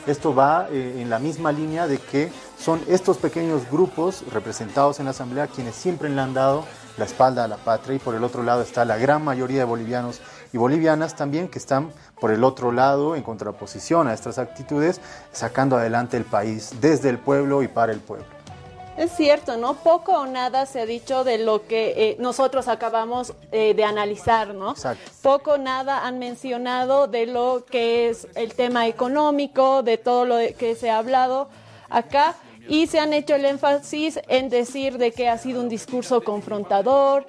Esto va eh, en la misma línea de que son estos pequeños grupos representados en la Asamblea quienes siempre le han dado la espalda a la patria y por el otro lado está la gran mayoría de bolivianos y bolivianas también que están por el otro lado en contraposición a estas actitudes sacando adelante el país desde el pueblo y para el pueblo. Es cierto, ¿no? Poco o nada se ha dicho de lo que eh, nosotros acabamos eh, de analizar, ¿no? Exacto. Poco o nada han mencionado de lo que es el tema económico, de todo lo que se ha hablado acá y se han hecho el énfasis en decir de que ha sido un discurso confrontador,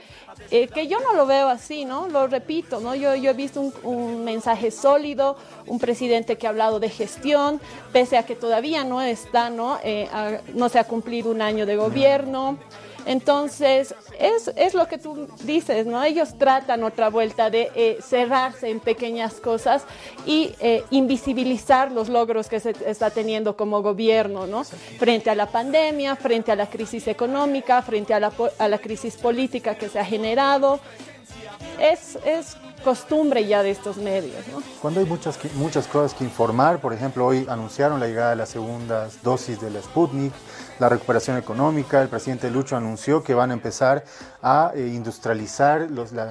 eh, que yo no lo veo así, ¿no? Lo repito, ¿no? Yo, he visto un, mensaje sólido, un presidente que ha hablado de gestión, pese a que todavía no está, ¿no? Eh, no se ha cumplido un año de gobierno. Entonces, es, es, lo que tú dices, ¿no? Ellos tratan otra vuelta de eh, cerrarse en pequeñas cosas y eh, invisibilizar los logros que se está teniendo como gobierno, ¿no? Frente a la pandemia, frente a la crisis económica, frente a la, a la crisis política que se ha generado. es, es costumbre ya de estos medios. Cuando hay muchas, muchas cosas que informar, por ejemplo, hoy anunciaron la llegada de las segundas dosis de la Sputnik, la recuperación económica, el presidente Lucho anunció que van a empezar a eh, industrializar los eh,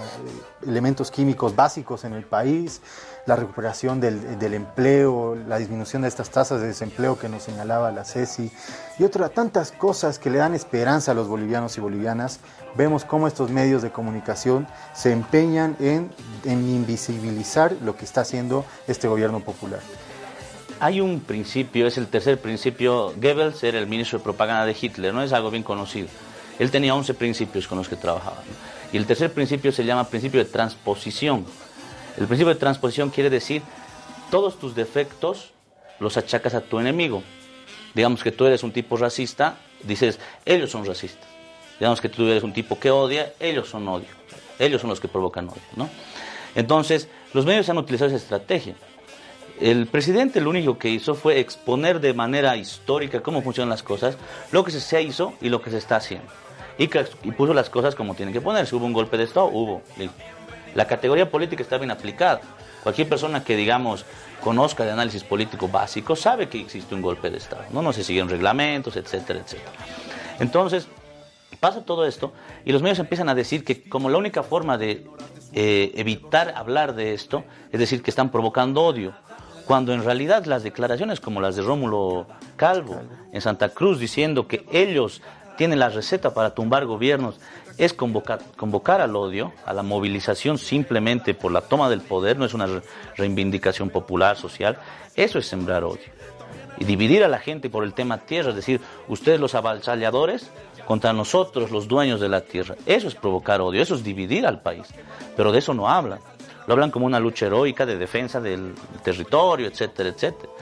elementos químicos básicos en el país, la recuperación del, empleo, la disminución de estas tasas de desempleo que nos señalaba la CESI y otras tantas cosas que le dan esperanza a los bolivianos y bolivianas. Vemos cómo estos medios de comunicación se empeñan en, en invisibilizar lo que está haciendo este gobierno popular. Hay un principio, es el tercer principio. Goebbels era el ministro de propaganda de Hitler, no es algo bien conocido. Él tenía 11 principios con los que trabajaba. Y el tercer principio se llama principio de transposición. El principio de transposición quiere decir, todos tus defectos los achacas a tu enemigo. Digamos que tú eres un tipo racista, dices, ellos son racistas. Digamos que tú eres un tipo que odia, ellos son odio. Ellos son los que provocan odio. ¿no? Entonces, los medios han utilizado esa estrategia. El presidente lo único que hizo fue exponer de manera histórica cómo funcionan las cosas, lo que se hizo y lo que se está haciendo. Y, puso las cosas como tienen que ponerse. Hubo un golpe de Estado, hubo. La categoría política está bien aplicada. Cualquier persona que, digamos, conozca de análisis político básico sabe que existe un golpe de Estado. No, no se siguen reglamentos, etcétera, etcétera. Entonces, pasa todo esto y los medios empiezan a decir que como la única forma de eh, evitar hablar de esto es decir que están provocando odio cuando en realidad las declaraciones como las de Rómulo Calvo en Santa Cruz diciendo que ellos tienen la receta para tumbar gobiernos es convocar, convocar al odio, a la movilización simplemente por la toma del poder, no es una reivindicación popular, social, eso es sembrar odio. Y dividir a la gente por el tema tierra, es decir, ustedes los avasalladores contra nosotros los dueños de la tierra, eso es provocar odio, eso es dividir al país, pero de eso no hablan lo hablan como una lucha heroica de defensa del territorio, etcétera, etcétera.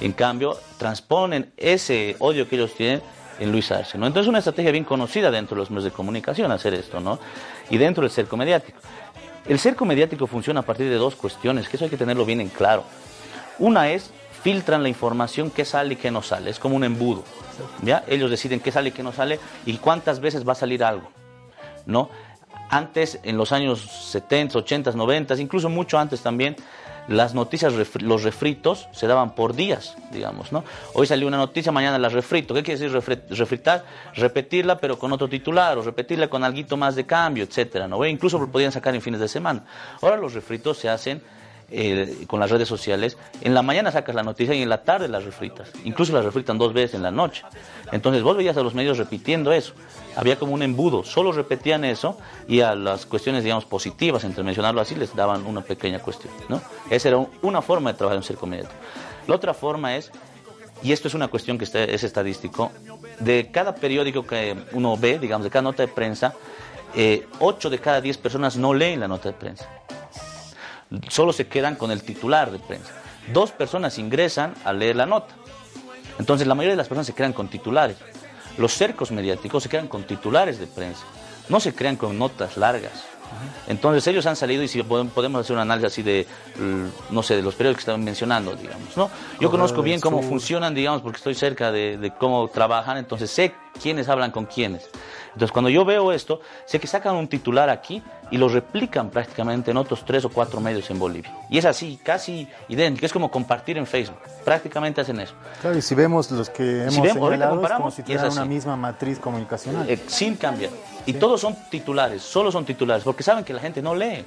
En cambio, transponen ese odio que ellos tienen Luis Arce, ¿no? Entonces es una estrategia bien conocida dentro de los medios de comunicación hacer esto, ¿no? Y dentro del cerco mediático. El cerco mediático funciona a partir de dos cuestiones, que eso hay que tenerlo bien en claro. Una es, filtran la información que sale y que no sale, es como un embudo, ¿ya? Ellos deciden qué sale y qué no sale y cuántas veces va a salir algo, ¿no? Antes, en los años 70, 80, 90, incluso mucho antes también, las noticias, los refritos se daban por días, digamos, ¿no? Hoy salió una noticia, mañana la refrito. ¿Qué quiere decir refritar? Repetirla, pero con otro titular, o repetirla con algo más de cambio, etcétera, ¿no? Incluso lo podían sacar en fines de semana. Ahora los refritos se hacen con las redes sociales, en la mañana sacas la noticia y en la tarde las refritas. Incluso las refritan dos veces en la noche. Entonces vos veías a los medios repitiendo eso. Había como un embudo, solo repetían eso y a las cuestiones, digamos, positivas, entre mencionarlo así, les daban una pequeña cuestión. Esa era una forma de trabajar en un circo mediático. La otra forma es, y esto es una cuestión que es estadístico, de cada periódico que uno ve, digamos, de cada nota de prensa, eh, 8 de cada 10 personas no leen la nota de prensa solo se quedan con el titular de prensa. Dos personas ingresan a leer la nota. Entonces la mayoría de las personas se quedan con titulares. Los cercos mediáticos se quedan con titulares de prensa. No se crean con notas largas. Entonces ellos han salido y si podemos hacer un análisis así de, no sé, de los periódicos que estaban mencionando, digamos, ¿no? Yo conozco bien cómo funcionan, digamos, porque estoy cerca de, de cómo trabajan, entonces sé quiénes hablan con quiénes. Entonces, cuando yo veo esto, sé que sacan un titular aquí y lo replican prácticamente en otros tres o cuatro medios en Bolivia. Y es así, casi idéntico, es como compartir en Facebook. Prácticamente hacen eso. Claro, y si vemos los que hemos si vemos, comparamos, como si es una misma matriz comunicacional. Eh, sin cambiar. Y todos son titulares, solo son titulares, porque saben que la gente no lee.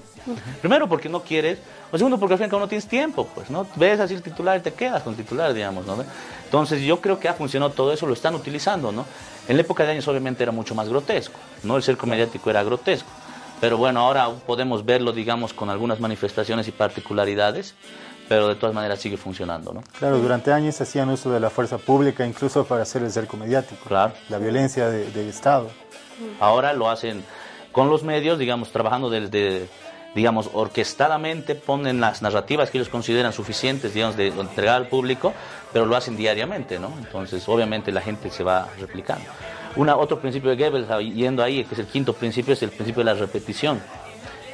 Primero porque no quieres, o segundo porque al fin y al cabo no tienes tiempo, pues, ¿no? Ves así el titular y te quedas con el titular, digamos, ¿no? Entonces yo creo que ha funcionado todo eso, lo están utilizando, ¿no? En la época de años obviamente era mucho más grotesco, ¿no? El cerco mediático era grotesco. Pero bueno, ahora podemos verlo, digamos, con algunas manifestaciones y particularidades, pero de todas maneras sigue funcionando, ¿no? Claro, durante años hacían uso de la fuerza pública incluso para hacer el cerco mediático. Claro. La violencia del Estado. Ahora lo hacen con los medios, digamos, trabajando desde digamos, orquestadamente ponen las narrativas que ellos consideran suficientes, digamos, de entregar al público, pero lo hacen diariamente, ¿no? Entonces, obviamente la gente se va replicando. Una, otro principio de Goebbels, yendo ahí, que es el quinto principio, es el principio de la repetición,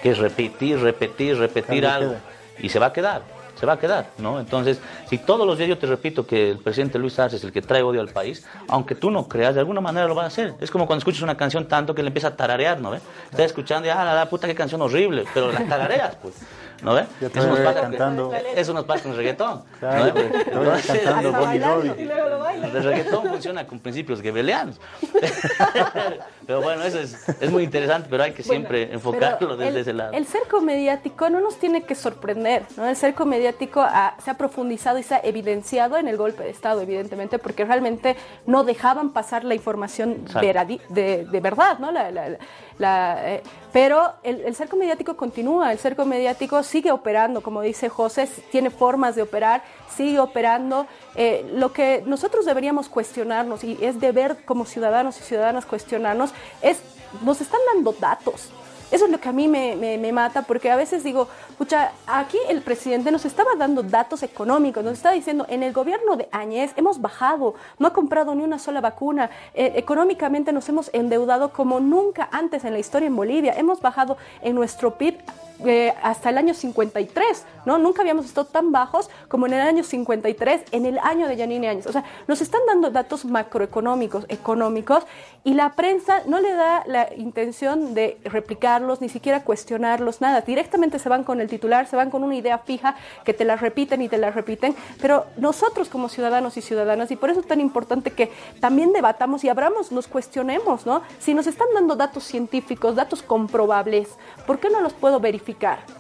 que es repetir, repetir, repetir algo, y se va a quedar. se va a quedar, ¿no? Entonces, si todos los días yo te repito que el presidente Luis Arce es el que trae odio al país, aunque tú no creas, de alguna manera lo va a hacer. Es como cuando escuchas una canción tanto que le empieza a tararear, ¿no? Estás escuchando y, ah, la, la puta, qué canción horrible, pero la tarareas, pues. ¿No ve? eso nos pasa cantando. Eso nos pasa con el reggaetón. Claro, ¿no <laughs> cantando Bobby El reggaetón funciona con principios gebelianos. <laughs> pero bueno, eso es, es, muy interesante, pero hay que siempre enfocarlo desde ese lado. El cerco mediático no nos tiene que sorprender, ¿no? El cerco mediático se ha profundizado y se ha evidenciado en el golpe de Estado, evidentemente, porque realmente no dejaban pasar la información de, de, verdad, ¿no? La, la, la, eh, pero el, el, cerco mediático continúa, el cerco mediático sigue operando, como dice José, tiene formas de operar, sigue operando. Eh, lo que nosotros deberíamos cuestionarnos, y es deber como ciudadanos y ciudadanas cuestionarnos, es, nos están dando datos. Eso es lo que a mí me, mata, porque a veces digo, pucha, aquí el presidente nos estaba dando datos económicos, nos estaba diciendo, en el gobierno de Añez hemos bajado, no ha comprado ni una sola vacuna, eh, económicamente nos hemos endeudado como nunca antes en la historia en Bolivia, hemos bajado en nuestro PIB eh, hasta el año 53, ¿no? Nunca habíamos estado tan bajos como en el año 53, en el año de Yanine Áñez. O sea, nos están dando datos macroeconómicos, económicos, y la prensa no le da la intención de replicarlos, ni siquiera cuestionarlos, nada. Directamente se van con el titular, se van con una idea fija que te la repiten y te la repiten, pero nosotros como ciudadanos y ciudadanas, y por eso es tan importante que también debatamos y abramos, nos cuestionemos, ¿no? Si nos están dando datos científicos, datos comprobables, ¿por qué no los puedo verificar?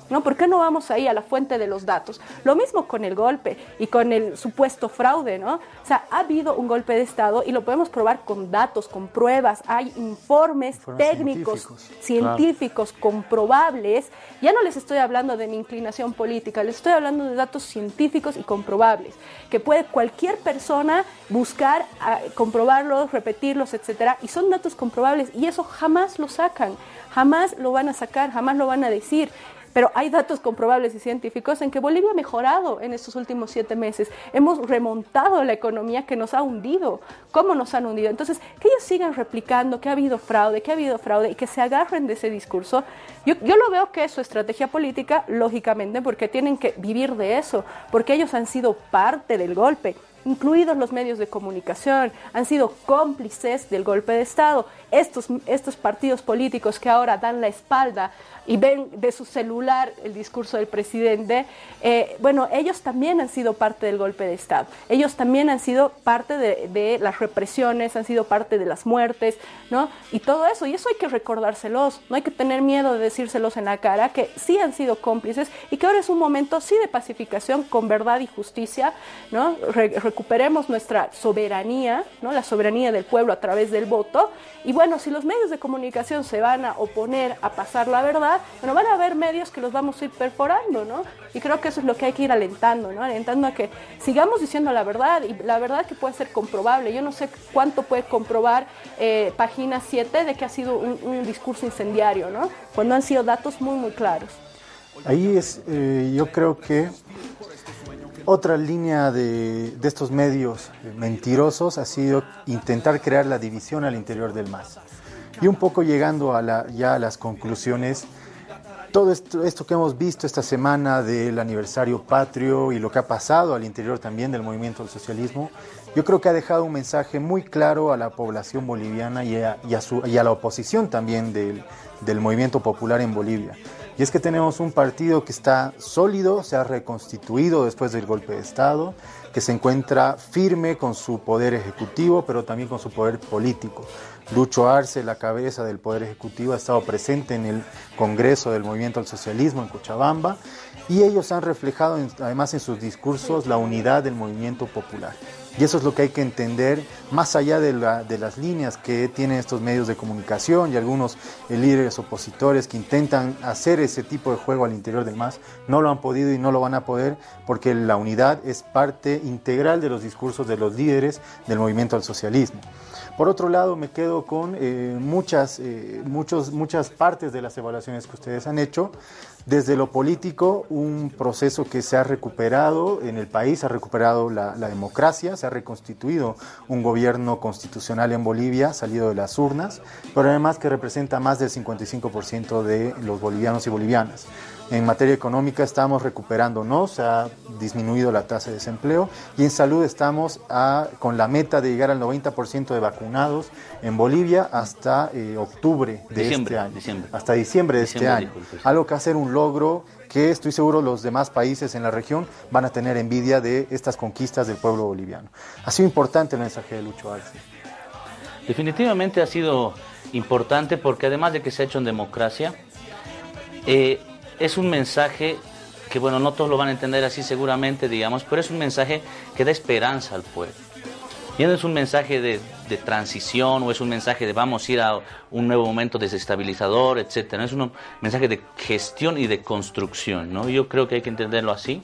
¿No? ¿Por qué no vamos ahí a la fuente de los datos? Lo mismo con el golpe y con el supuesto fraude, ¿no? O sea, ha habido un golpe de Estado y lo podemos probar con datos, con pruebas, hay informes técnicos, científicos, comprobables. Ya no les estoy hablando de mi inclinación política, les estoy hablando de datos científicos y comprobables, que puede cualquier persona buscar, ah, comprobarlos, repetirlos, etcétera, y son datos comprobables y eso jamás lo sacan. Jamás lo van a sacar, jamás lo van a decir. Pero hay datos comprobables y científicos en que Bolivia ha mejorado en estos últimos siete meses. Hemos remontado la economía que nos ha hundido. ¿Cómo nos han hundido? Entonces, que ellos sigan replicando que ha habido fraude, que ha habido fraude y que se agarren de ese discurso. Yo, yo lo veo que es su estrategia política, lógicamente, porque tienen que vivir de eso, porque ellos han sido parte del golpe incluidos los medios de comunicación, han sido cómplices del golpe de Estado. Estos, estos partidos políticos que ahora dan la espalda y ven de su celular el discurso del presidente, eh, bueno, ellos también han sido parte del golpe de Estado. Ellos también han sido parte de, las represiones, han sido parte de las muertes, ¿no? Y todo eso, y eso hay que recordárselos, no hay que tener miedo de decírselos en la cara, que sí han sido cómplices y que ahora es un momento, sí, de pacificación con verdad y justicia, ¿no? Recuperemos nuestra soberanía, ¿no? La soberanía del pueblo a través del voto. Y bueno, si los medios de comunicación se van a oponer a pasar la verdad, bueno, van a haber medios que los vamos a ir perforando, ¿no? Y creo que eso es lo que hay que ir alentando, ¿no? Alentando a que sigamos diciendo la verdad y la verdad que puede ser comprobable. Yo no sé cuánto puede comprobar eh, página 7 de que ha sido un, discurso incendiario, ¿no? Cuando han sido datos muy, muy claros. Ahí es, eh, yo creo que otra línea de, estos medios mentirosos ha sido intentar crear la división al interior del MAS. Y un poco llegando a la, ya a las conclusiones, todo esto, que hemos visto esta semana del aniversario patrio y lo que ha pasado al interior también del movimiento del socialismo, yo creo que ha dejado un mensaje muy claro a la población boliviana y a, la oposición también del movimiento popular en Bolivia. Y es que tenemos un partido que está sólido, se ha reconstituido después del golpe de Estado, que se encuentra firme con su poder ejecutivo, pero también con su poder político. Lucho Arce, la cabeza del Poder Ejecutivo, ha estado presente en el Congreso del Movimiento al Socialismo en Cochabamba y ellos han reflejado además en sus discursos la unidad del movimiento popular. Y eso es lo que hay que entender, más allá de, las líneas que tienen estos medios de comunicación y algunos líderes opositores que intentan hacer ese tipo de juego al interior del MAS, no lo han podido y no lo van a poder porque la unidad es parte integral de los discursos de los líderes del movimiento al socialismo. Por otro lado, me quedo con eh, muchas, eh, muchas partes de las evaluaciones que ustedes han hecho. Desde lo político, un proceso que se ha recuperado en el país, ha recuperado la, la democracia, se ha reconstituido un gobierno constitucional en Bolivia, salido de las urnas, pero además que representa más del 55% de los bolivianos y bolivianas. En materia económica estamos recuperándonos, se ha disminuido la tasa de desempleo y en salud estamos con la meta de llegar al 90% de vacunados en Bolivia hasta eh, octubre de este año. Hasta diciembre de este año. Algo que hacer un logro que estoy seguro los demás países en la región van a tener envidia de estas conquistas del pueblo boliviano. Ha sido importante el mensaje de Lucho Arce. Definitivamente ha sido importante porque además de que se ha hecho en democracia, eh, es un mensaje que, bueno, no todos lo van a entender así seguramente, digamos, pero es un mensaje que da esperanza al pueblo. Y no es un mensaje de, de, transición o es un mensaje de vamos a ir a un nuevo momento desestabilizador, etcétera. Es un mensaje de gestión y de construcción, ¿no? Yo creo que hay que entenderlo así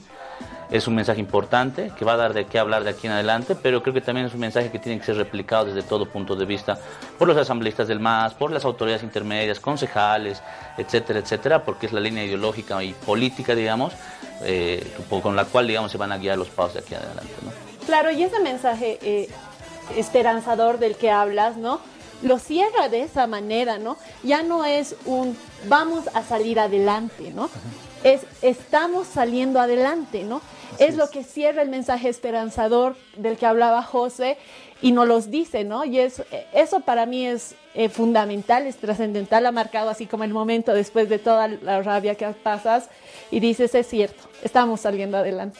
es un mensaje importante que va a dar de qué hablar de aquí en adelante, pero creo que también es un mensaje que tiene que ser replicado desde todo punto de vista por los asambleístas del MAS, por las autoridades intermedias, concejales, etcétera, etcétera, porque es la línea ideológica y política, digamos, eh, con la cual, digamos, se van a guiar los pasos de aquí en adelante. Claro, y ese mensaje eh, esperanzador del que hablas, ¿no? Lo cierra de esa manera, ¿no? Ya no es un vamos a salir adelante, ¿no? Es estamos saliendo adelante, ¿no? es lo que cierra el mensaje esperanzador del que hablaba José y nos los dice, ¿no? Y es, eso para mí es eh, fundamental, es trascendental, ha marcado así como el momento después de toda la rabia que pasas y dices, es cierto, estamos saliendo adelante.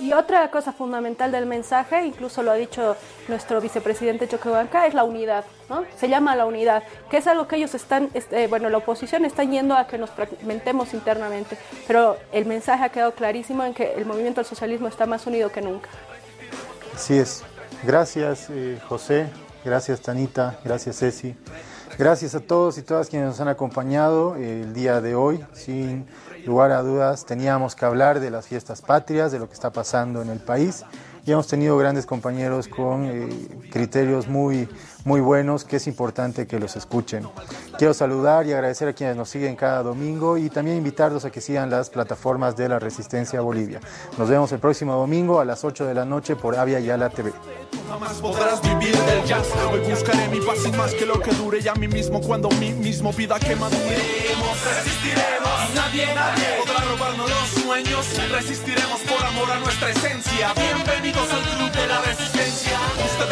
Y otra cosa fundamental del mensaje, incluso lo ha dicho nuestro vicepresidente Choquehuanca, es la unidad, ¿no? Se llama la unidad, que es algo que ellos están, este, bueno, la oposición está yendo a que nos fragmentemos internamente, pero el mensaje ha quedado clarísimo en que el movimiento del socialismo está más unido que nunca. Así es. Gracias, eh, José. Gracias, Tanita. Gracias, Ceci. Gracias a todos y todas quienes nos han acompañado el día de hoy. Sin lugar a dudas, teníamos que hablar de las fiestas patrias, de lo que está pasando en el país. Y hemos tenido grandes compañeros con eh, criterios muy, muy buenos que es importante que los escuchen. Quiero saludar y agradecer a quienes nos siguen cada domingo y también invitarlos a que sigan las plataformas de la Resistencia Bolivia. Nos vemos el próximo domingo a las 8 de la noche por Avia Yala TV. Jamás podrás vivir del jazz. Hoy buscaré mi paz sin más que lo que dure. Ya mí mismo cuando mi mismo vida que madure. Resistiremos, nadie, nadie podrá robarnos los sueños. Resistiremos por amor a nuestra esencia. Bienvenidos al club de la resistencia. Ustedes